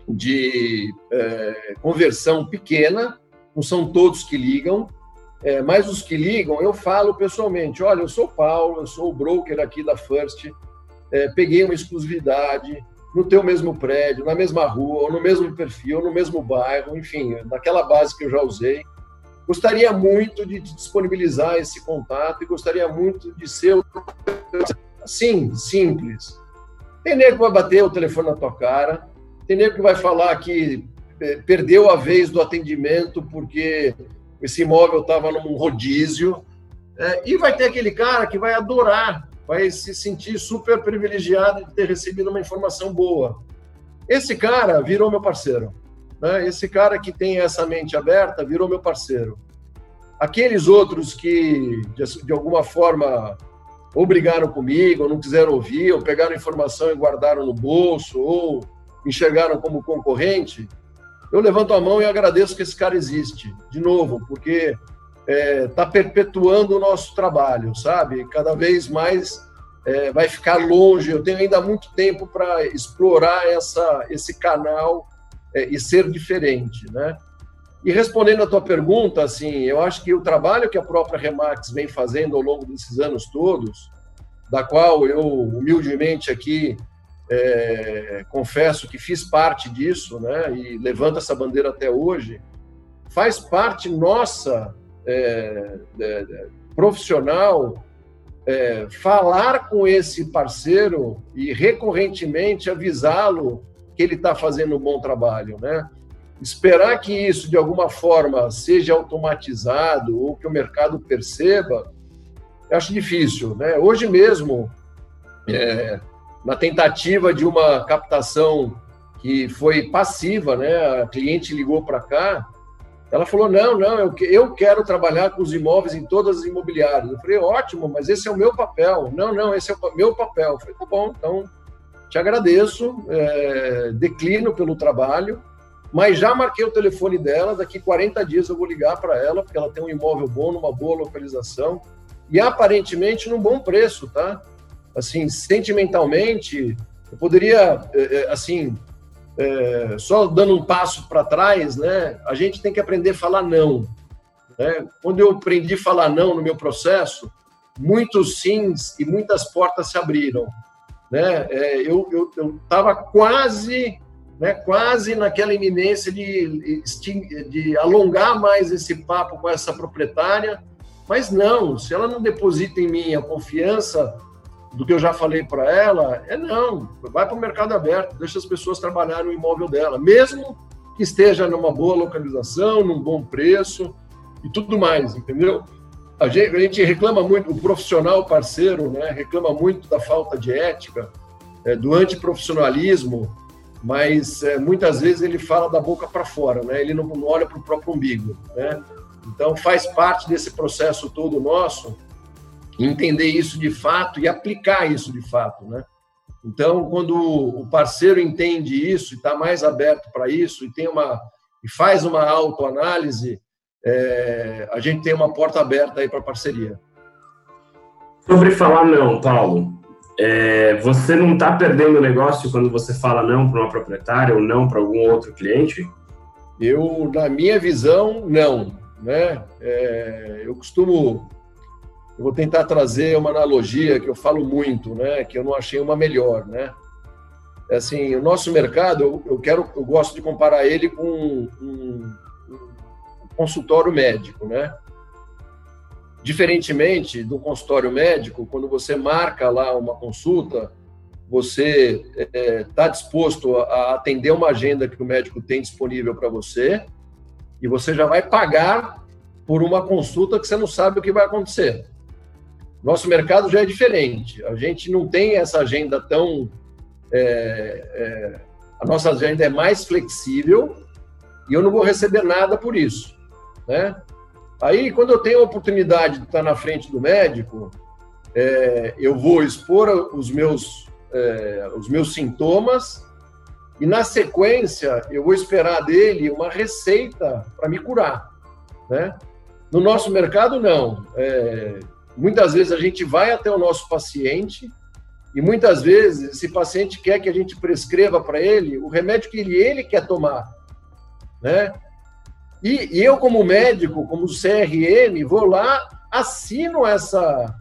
de é, conversão pequena, não são todos que ligam, é, mas os que ligam, eu falo pessoalmente: olha, eu sou Paulo, eu sou o broker aqui da First, é, peguei uma exclusividade no teu mesmo prédio, na mesma rua, ou no mesmo perfil, no mesmo bairro, enfim, naquela base que eu já usei. Gostaria muito de disponibilizar esse contato e gostaria muito de ser assim, simples. Tem nego que vai bater o telefone na tua cara, tem nego que vai falar que é, perdeu a vez do atendimento porque esse imóvel estava num rodízio. É, e vai ter aquele cara que vai adorar, vai se sentir super privilegiado de ter recebido uma informação boa. Esse cara virou meu parceiro. Né? Esse cara que tem essa mente aberta virou meu parceiro. Aqueles outros que, de, de alguma forma, ou brigaram comigo, ou não quiseram ouvir, ou pegaram informação e guardaram no bolso, ou enxergaram como concorrente, eu levanto a mão e agradeço que esse cara existe, de novo, porque está é, tá perpetuando o nosso trabalho, sabe? Cada vez mais é, vai ficar longe. Eu tenho ainda muito tempo para explorar essa, esse canal é, e ser diferente, né? E respondendo a tua pergunta, assim, eu acho que o trabalho que a própria Remax vem fazendo ao longo desses anos todos, da qual eu humildemente aqui é, confesso que fiz parte disso, né, e levanto essa bandeira até hoje, faz parte nossa é, é, profissional é, falar com esse parceiro e recorrentemente avisá-lo que ele está fazendo um bom trabalho, né? esperar que isso de alguma forma seja automatizado ou que o mercado perceba, acho difícil. Né? Hoje mesmo, é, na tentativa de uma captação que foi passiva, né? a cliente ligou para cá, ela falou: não, não, eu, quero trabalhar com os imóveis em todas as imobiliárias. Eu falei: ótimo, mas esse é o meu papel. Não, não, esse é o meu papel. Eu falei: tá bom, então te agradeço, é, declino pelo trabalho, mas já marquei o telefone dela. Daqui 40 dias eu vou ligar para ela, porque ela tem um imóvel bom, numa boa localização e aparentemente num bom preço, tá? Assim, sentimentalmente, eu poderia, é, é, assim, é, só dando um passo para trás, né? A gente tem que aprender a falar não. Né? Quando eu aprendi a falar não no meu processo, muitos sims e muitas portas se abriram. Né? É, eu estava quase, né, quase naquela iminência de, de alongar mais esse papo com essa proprietária, mas não, se ela não deposita em mim a confiança do que eu já falei para ela, é não, vai para o mercado aberto, deixa as pessoas trabalharem no imóvel dela, mesmo que esteja numa boa localização, num bom preço e tudo mais, entendeu? A gente, a gente reclama muito, o profissional parceiro, né, reclama muito da falta de ética, é, do antiprofissionalismo, mas é, muitas vezes ele fala da boca para fora, né? Ele não, não olha para o próprio umbigo, né? Então faz parte desse processo todo nosso entender isso de fato e aplicar isso de fato, né? Então, quando o parceiro entende isso e está mais aberto para isso e tem uma e faz uma autoanálise, é, a gente tem uma porta aberta aí para parceria. Sobre falar não, Paulo, é, você não está perdendo o negócio quando você fala não para uma proprietária ou não para algum outro cliente? Eu, na minha visão, não. Né? É, eu costumo eu vou tentar trazer uma analogia que eu falo muito, né, que eu não achei uma melhor, né? É assim, o nosso mercado, eu, quero, eu gosto de comparar ele com um, um, um consultório médico, né? Diferentemente do consultório médico, quando você marca lá uma consulta, você está é, tá disposto a atender uma agenda que o médico tem disponível para você e você já vai pagar por uma consulta que você não sabe o que vai acontecer. Nosso mercado já é diferente. A gente não tem essa agenda tão. É, é, a nossa agenda é mais flexível e eu não vou receber nada por isso. Né? Aí, quando eu tenho a oportunidade de estar na frente do médico, é, eu vou expor os meus, é, os meus sintomas e, na sequência, eu vou esperar dele uma receita para me curar. Né? No nosso mercado, não. É, Muitas vezes a gente vai até o nosso paciente e muitas vezes esse paciente quer que a gente prescreva para ele o remédio que ele, ele quer tomar, né? E, e, eu como médico, como CRM, vou lá, assino essa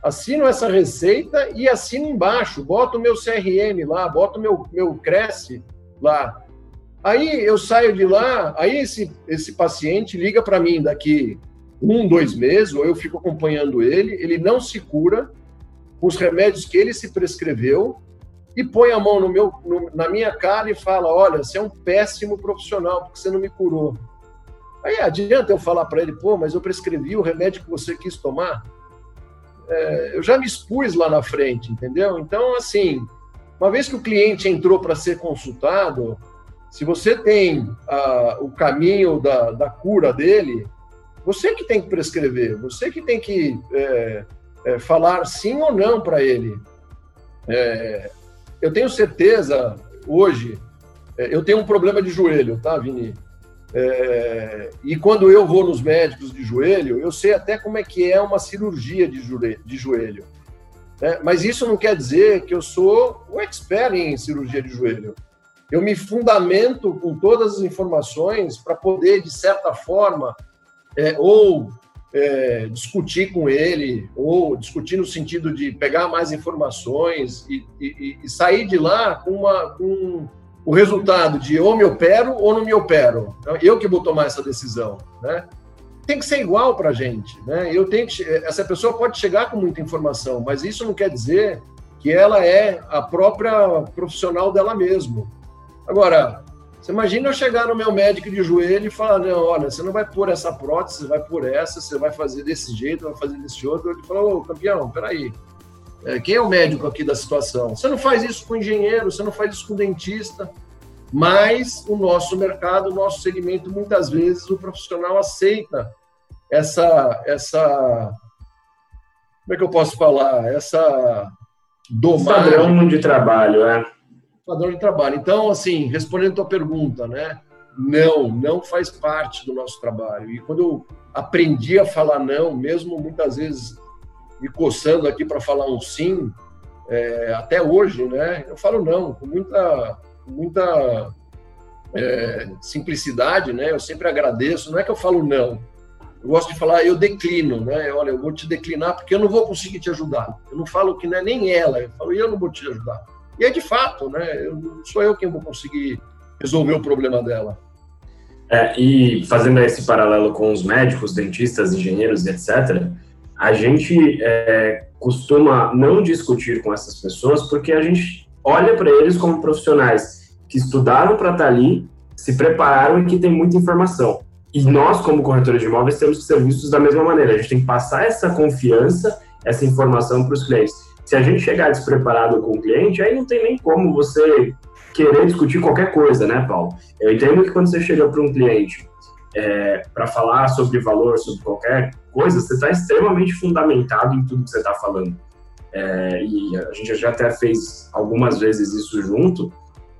assino essa receita e assino embaixo, boto o meu CRM lá, boto meu meu Cresce lá. Aí eu saio de lá, aí esse esse paciente liga para mim daqui um, dois meses, ou eu fico acompanhando ele, ele não se cura com os remédios que ele se prescreveu e põe a mão no meu, no, na minha cara e fala: Olha, você é um péssimo profissional porque você não me curou. Aí adianta eu falar para ele: Pô, mas eu prescrevi o remédio que você quis tomar? É, eu já me expus lá na frente, entendeu? Então, assim, uma vez que o cliente entrou para ser consultado, se você tem ah, o caminho da, da cura dele, você que tem que prescrever, você que tem que é, é, falar sim ou não para ele. É, eu tenho certeza, hoje, é, eu tenho um problema de joelho, tá, Vini? É, e quando eu vou nos médicos de joelho, eu sei até como é que é uma cirurgia de joelho. De joelho né? Mas isso não quer dizer que eu sou o expert em cirurgia de joelho. Eu me fundamento com todas as informações para poder, de certa forma, é, ou é, discutir com ele, ou discutir no sentido de pegar mais informações e, e, e sair de lá com, uma, com o resultado de ou me opero ou não me opero. Então, eu que vou tomar essa decisão, né? Tem que ser igual para a gente, né? Eu tenho que, essa pessoa pode chegar com muita informação, mas isso não quer dizer que ela é a própria profissional dela mesma. Agora, Você imagina eu chegar no meu médico de joelho e falar, não, olha, você não vai pôr essa prótese, você vai pôr essa, você vai fazer desse jeito, vai fazer desse outro. Ele falou, ô, campeão, peraí, é, quem é o médico aqui da situação? Você não faz isso com engenheiro, você não faz isso com dentista, mas o nosso mercado, o nosso segmento, muitas vezes o profissional aceita essa, essa como é que eu posso falar? Essa domar... Padrão de trabalho, é padrão de trabalho. Então, assim, respondendo a tua pergunta, né? Não, não faz parte do nosso trabalho. E quando eu aprendi a falar não, mesmo muitas vezes me coçando aqui para falar um sim, é, até hoje, né? Eu falo não, com muita, muita é, simplicidade, né? Eu sempre agradeço. Não é que eu falo não. Eu gosto de falar, eu declino, né? Olha, eu vou te declinar porque eu não vou conseguir te ajudar. Eu não falo que não é nem ela, eu falo, eu não vou te ajudar. E é de fato, né? Eu, sou eu quem vou conseguir resolver o problema dela. É, e fazendo esse paralelo com os médicos, dentistas, engenheiros, etc., a gente é, costuma não discutir com essas pessoas porque a gente olha para eles como profissionais que estudaram para estar tá ali, se prepararam e que têm muita informação. E nós, como corretores de imóveis, temos que ser vistos da mesma maneira. A gente tem que passar essa confiança, essa informação para os clientes. Se a gente chegar despreparado com o cliente, aí não tem nem como você querer discutir qualquer coisa, né, Paulo? Eu entendo que quando você chega para um cliente é, para falar sobre valor, sobre qualquer coisa, você está extremamente fundamentado em tudo que você está falando. É, e a gente já até fez algumas vezes isso junto.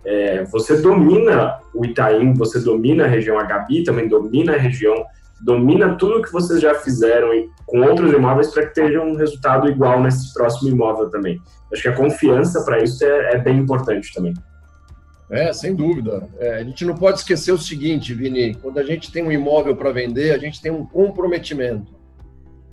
É, você domina o Itaim, você domina a região, a Gabi também domina a região, domina tudo que vocês já fizeram com outros imóveis para que tenha um resultado igual nesse próximo imóvel também. Acho que a confiança para isso é, é, bem importante também. É, sem dúvida. É, a gente não pode esquecer o seguinte, Vini: quando a gente tem um imóvel para vender, a gente tem um comprometimento.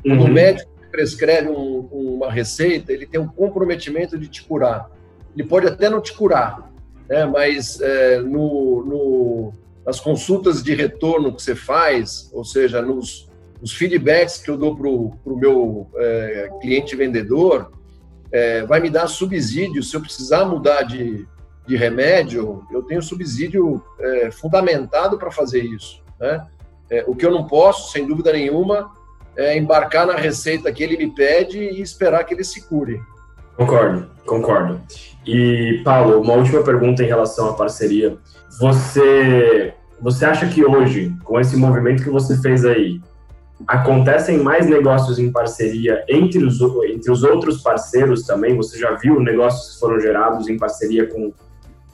Quando uhum. o médico prescreve um, uma receita, ele tem um comprometimento de te curar. Ele pode até não te curar, né, mas é, no, no nas consultas de retorno que você faz, ou seja, nos, nos feedbacks que eu dou para o meu é, cliente vendedor, é, vai me dar subsídio. Se eu precisar mudar de, de remédio, eu tenho subsídio é, fundamentado para fazer isso. Né? É, o que eu não posso, sem dúvida nenhuma, é embarcar na receita que ele me pede e esperar que ele se cure. Concordo, concordo. E, Paulo, uma última pergunta em relação à parceria. Você, você acha que hoje, com esse movimento que você fez aí, acontecem mais negócios em parceria entre os, entre os outros parceiros também? Você já viu negócios que foram gerados em parceria com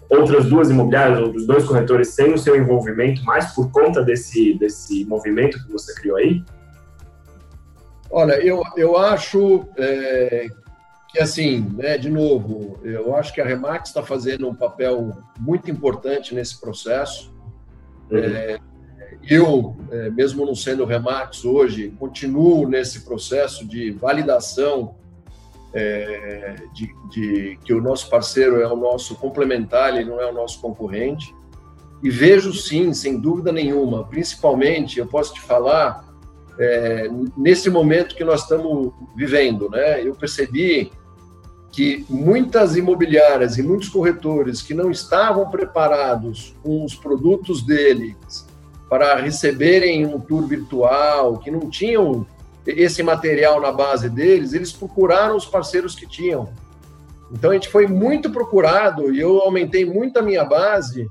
outras duas imobiliárias, outros dois corretores, sem o seu envolvimento, mais por conta desse, desse movimento que você criou aí? Olha, eu, eu acho é, que assim, né, de novo, eu acho que a Remax está fazendo um papel muito importante nesse processo. Uhum. É, eu, é, mesmo não sendo Remax hoje, continuo nesse processo de validação é, de, de, que o nosso parceiro é o nosso complementar, ele não é o nosso concorrente. E vejo sim, sem dúvida nenhuma, principalmente, eu posso te falar, é, nesse momento que nós estamos vivendo, né? Eu percebi que muitas imobiliárias e muitos corretores que não estavam preparados com os produtos deles para receberem um tour virtual, que não tinham esse material na base deles, eles procuraram os parceiros que tinham. Então a gente foi muito procurado e eu aumentei muito a minha base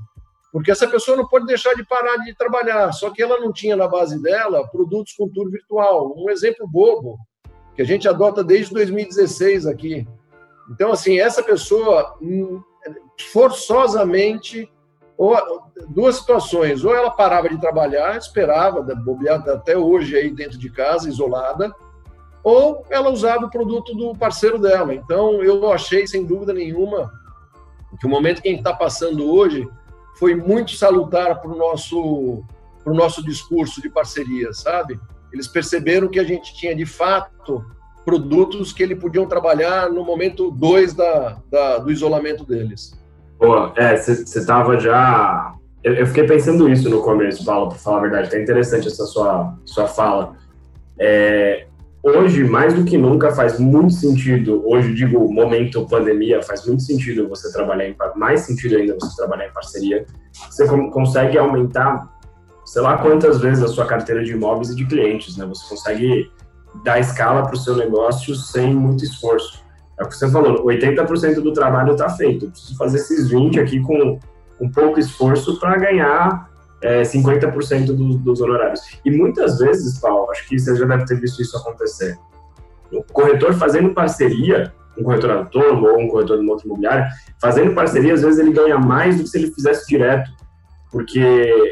porque essa pessoa não pode deixar de parar de trabalhar, só que ela não tinha na base dela produtos com tour virtual. Um exemplo bobo, que a gente adota desde 2016 aqui. Então, assim, essa pessoa hum, forçosamente, ou duas situações, ou ela parava de trabalhar, esperava, bobeada até hoje aí dentro de casa, isolada, ou ela usava o produto do parceiro dela. Então, eu achei, sem dúvida nenhuma, que o momento que a gente está passando hoje foi muito salutar para o nosso, pro nosso discurso de parceria, sabe? Eles perceberam que a gente tinha, de fato, produtos que eles podiam trabalhar no momento 2 da, da, do isolamento deles. Pô, é, você estava já... Eu, eu, fiquei pensando isso no começo, Paulo, para falar a verdade. Tá interessante essa sua, sua fala. É, hoje, mais do que nunca, faz muito sentido, hoje digo momento pandemia, faz muito sentido você trabalhar em, mais sentido ainda você trabalhar em parceria. Você consegue aumentar, sei lá quantas vezes a sua carteira de imóveis e de clientes, né? Você consegue dar escala para o seu negócio sem muito esforço. É o que você falou, 80% do trabalho está feito. Eu preciso fazer esses 20 aqui com, com pouco esforço para ganhar é, 50% do, dos honorários. E muitas vezes, Paulo, acho que você já deve ter visto isso acontecer. O corretor fazendo parceria, um corretor autônomo ou um corretor de uma outra imobiliária, fazendo parceria, às vezes ele ganha mais do que se ele fizesse direto, porque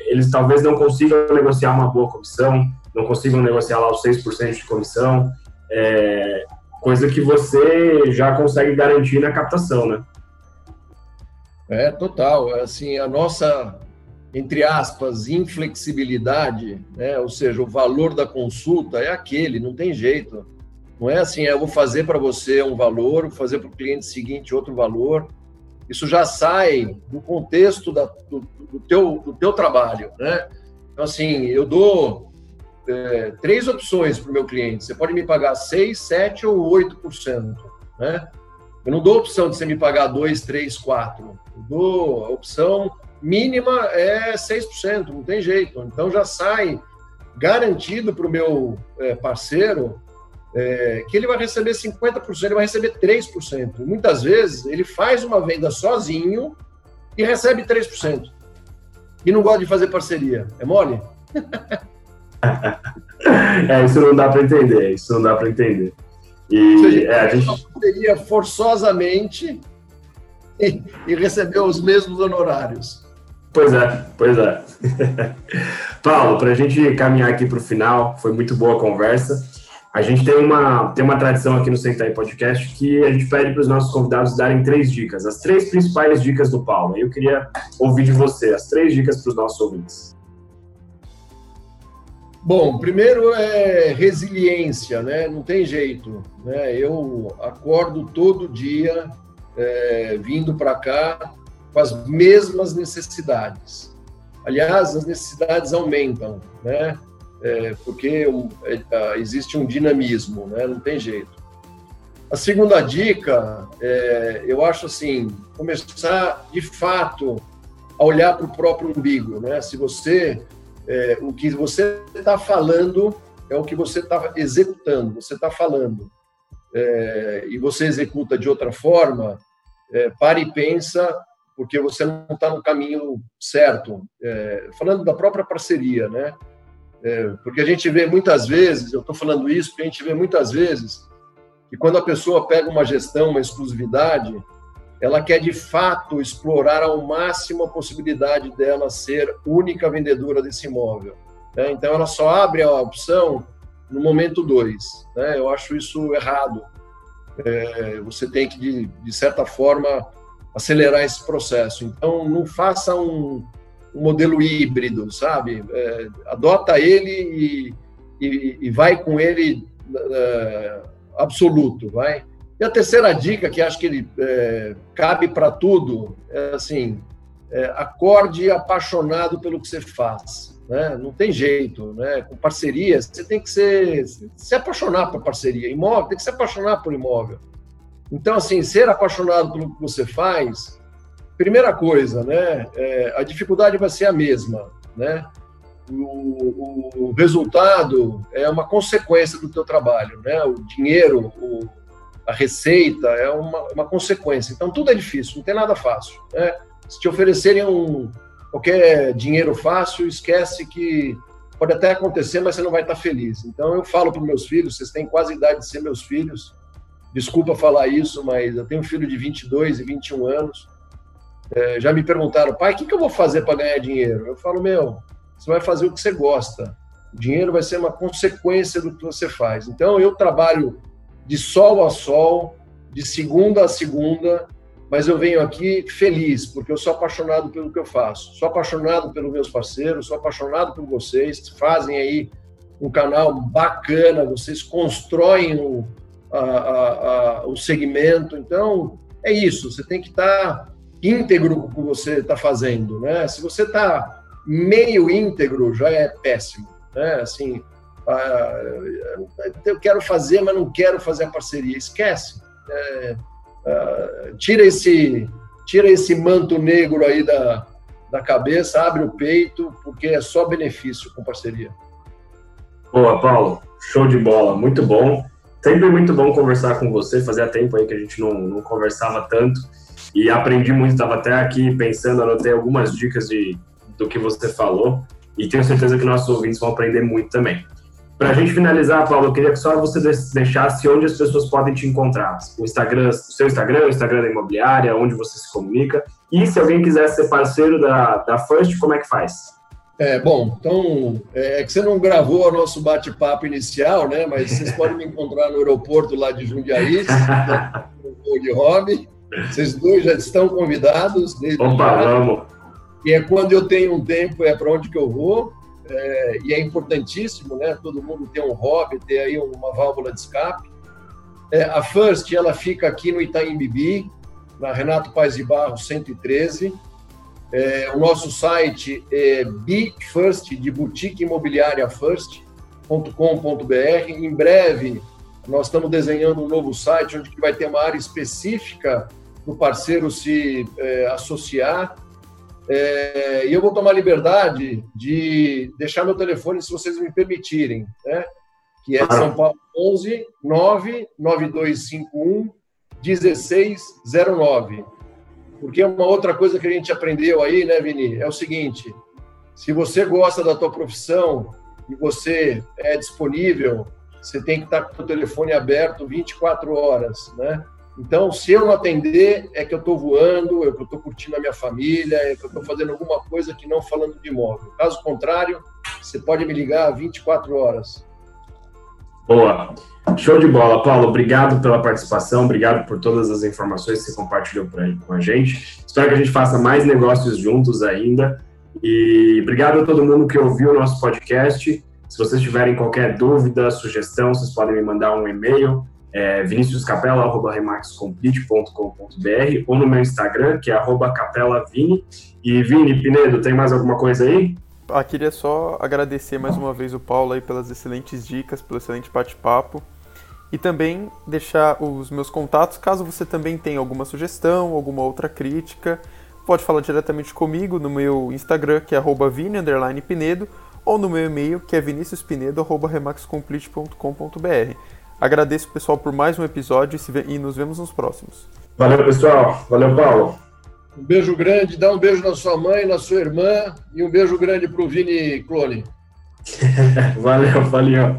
eles talvez não consigam negociar uma boa comissão, não consigam negociar lá os 6% de comissão, é, coisa que você já consegue garantir na captação, né? É, total. Assim, a nossa entre aspas, inflexibilidade, né? ou seja, o valor da consulta é aquele, não tem jeito. Não é assim, eu vou fazer para você um valor, vou fazer para o cliente seguinte outro valor. Isso já sai do contexto da, do, do, teu, do teu trabalho. Né? Então, assim, eu dou é, três opções para o meu cliente. Você pode me pagar 6, 7 ou 8%. Né? Eu não dou a opção de você me pagar 2, 3, 4. Eu dou a opção mínima é 6%, não tem jeito. Então já sai garantido para o meu é, parceiro é, que ele vai receber 50%, ele vai receber 3%. Muitas vezes ele faz uma venda sozinho e recebe 3%. E não gosta de fazer parceria. É mole? é, isso não dá para entender, isso não dá para entender. E seja, é, a gente parceria forçosamente e, e recebeu os mesmos honorários. Pois é, pois é. Paulo, para a gente caminhar aqui para o final, foi muito boa a conversa. A gente tem uma, tem uma tradição aqui no Sentai Podcast que a gente pede para os nossos convidados darem três dicas, as três principais dicas do Paulo. Eu queria ouvir de você as três dicas para os nossos ouvintes. Bom, primeiro é resiliência, né? Não tem jeito, né? Eu acordo todo dia é, vindo para cá com as mesmas necessidades. Aliás, as necessidades aumentam, né? É, porque é, é, existe um dinamismo, né? Não tem jeito. A segunda dica, é, eu acho assim, começar de fato a olhar para o próprio umbigo, né? Se você, é, o que você está falando é o que você está executando, você está falando, é, e você executa de outra forma, é, pare e pensa porque você não está no caminho certo. É, falando da própria parceria, né? É, porque a gente vê muitas vezes, eu estou falando isso porque a gente vê muitas vezes que quando a pessoa pega uma gestão, uma exclusividade, ela quer de fato explorar ao máximo a possibilidade dela ser única vendedora desse imóvel. Né? Então ela só abre a opção no momento dois. Né? Eu acho isso errado. É, você tem que, de, de certa forma, acelerar esse processo. Então, não faça um, um modelo híbrido, sabe? É, adota ele e, e, e, vai com ele é, absoluto, vai. E a terceira dica, que acho que ele é, cabe para tudo, é assim, é, acorde apaixonado pelo que você faz. Né? Não tem jeito, né? Com parceria, você tem que ser, se apaixonar por parceria. Imóvel, tem que se apaixonar por imóvel. Então, assim, ser apaixonado pelo que você faz, primeira coisa, né? É, a dificuldade vai ser a mesma, né? O, o, resultado é uma consequência do teu trabalho, né? O dinheiro, o, a receita é uma, uma consequência. Então, tudo é difícil, não tem nada fácil, né? Se te oferecerem um, qualquer dinheiro fácil, esquece que pode até acontecer, mas você não vai estar feliz. Então, eu falo para meus filhos, vocês têm quase idade de ser meus filhos, Desculpa falar isso, mas eu tenho um filho de 22 e 21 anos. É, já me perguntaram, pai, o que, que eu vou fazer para ganhar dinheiro? Eu falo, meu, você vai fazer o que você gosta. O dinheiro vai ser uma consequência do que você faz. Então, eu trabalho de sol a sol, de segunda a segunda, mas eu venho aqui feliz, porque eu sou apaixonado pelo que eu faço. Sou apaixonado pelos meus parceiros, sou apaixonado por vocês, fazem aí um canal bacana, vocês constroem o, a, a, a, o segmento. Então, é isso, você tem que estar tá íntegro com o que você está fazendo. Né? Se você está meio íntegro, já é péssimo. Né? Assim, eu quero fazer, mas não quero fazer a parceria. Esquece. É, ah, tira esse tira esse manto negro aí da, da cabeça, abre o peito, porque é só benefício com parceria. Boa, Paulo. Show de bola. Muito bom. Sempre muito bom conversar com você. Fazia tempo aí que a gente não, não conversava tanto. E aprendi muito. Estava até aqui pensando, anotei algumas dicas de, do que você falou. E tenho certeza que nossos ouvintes vão aprender muito também. Para a gente finalizar, Paulo, eu queria que só você deixasse onde as pessoas podem te encontrar. O Instagram, o seu Instagram, o Instagram da imobiliária, onde você se comunica. E se alguém quiser ser parceiro da, da First, como é que faz? É, bom, então, é, é que você não gravou o nosso bate-papo inicial, né? Mas vocês podem me encontrar no aeroporto lá de Jundiaí, no de hobby. Vocês dois já estão convidados. Opa, já. vamos. E é quando eu tenho um tempo, é para onde que eu vou é, e é importantíssimo, né? Todo mundo ter um hobby, ter aí uma válvula de escape. É, a First, ela fica aqui no Itaim Bibi, na Renato Paz de Barro 113. É, o nosso site é BeFirst, de boutique imobiliária first.com.br. Em breve, nós estamos desenhando um novo site onde vai ter uma área específica para o parceiro se é, associar é, e eu vou tomar liberdade de deixar meu telefone, se vocês me permitirem, né? que é São Paulo 11 99251 1609. Porque uma outra coisa que a gente aprendeu aí, né, Vini, é o seguinte: se você gosta da tua profissão e você é disponível, você tem que estar com o telefone aberto 24 horas, né? Então, se eu não atender, é que eu estou voando, é que eu estou curtindo a minha família, é que eu estou fazendo alguma coisa que não falando de imóvel. Caso contrário, você pode me ligar 24 horas. Boa. Show de bola, Paulo. Obrigado pela participação, obrigado por todas as informações que você compartilhou com a gente. Espero que a gente faça mais negócios juntos ainda. E obrigado a todo mundo que ouviu o nosso podcast. Se vocês tiverem qualquer dúvida, sugestão, vocês podem me mandar um e-mail é viniciuscapela.remaxcomplete.com.br ou no meu Instagram, que é capelavini. E Vini, Pinedo, tem mais alguma coisa aí? Ah, queria só agradecer mais uma vez o Paulo aí pelas excelentes dicas, pelo excelente bate-papo. E também deixar os meus contatos, caso você também tenha alguma sugestão, alguma outra crítica, pode falar diretamente comigo no meu Instagram, que é vini_pinedo, ou no meu e-mail, que é viniciuspinedo.remaxcomplete.com.br. Agradeço, pessoal, por mais um episódio e nos vemos nos próximos. Valeu, pessoal. Valeu, Paulo. Um beijo grande, dá um beijo na sua mãe, na sua irmã e um beijo grande para o Vini Clone. valeu, valeu.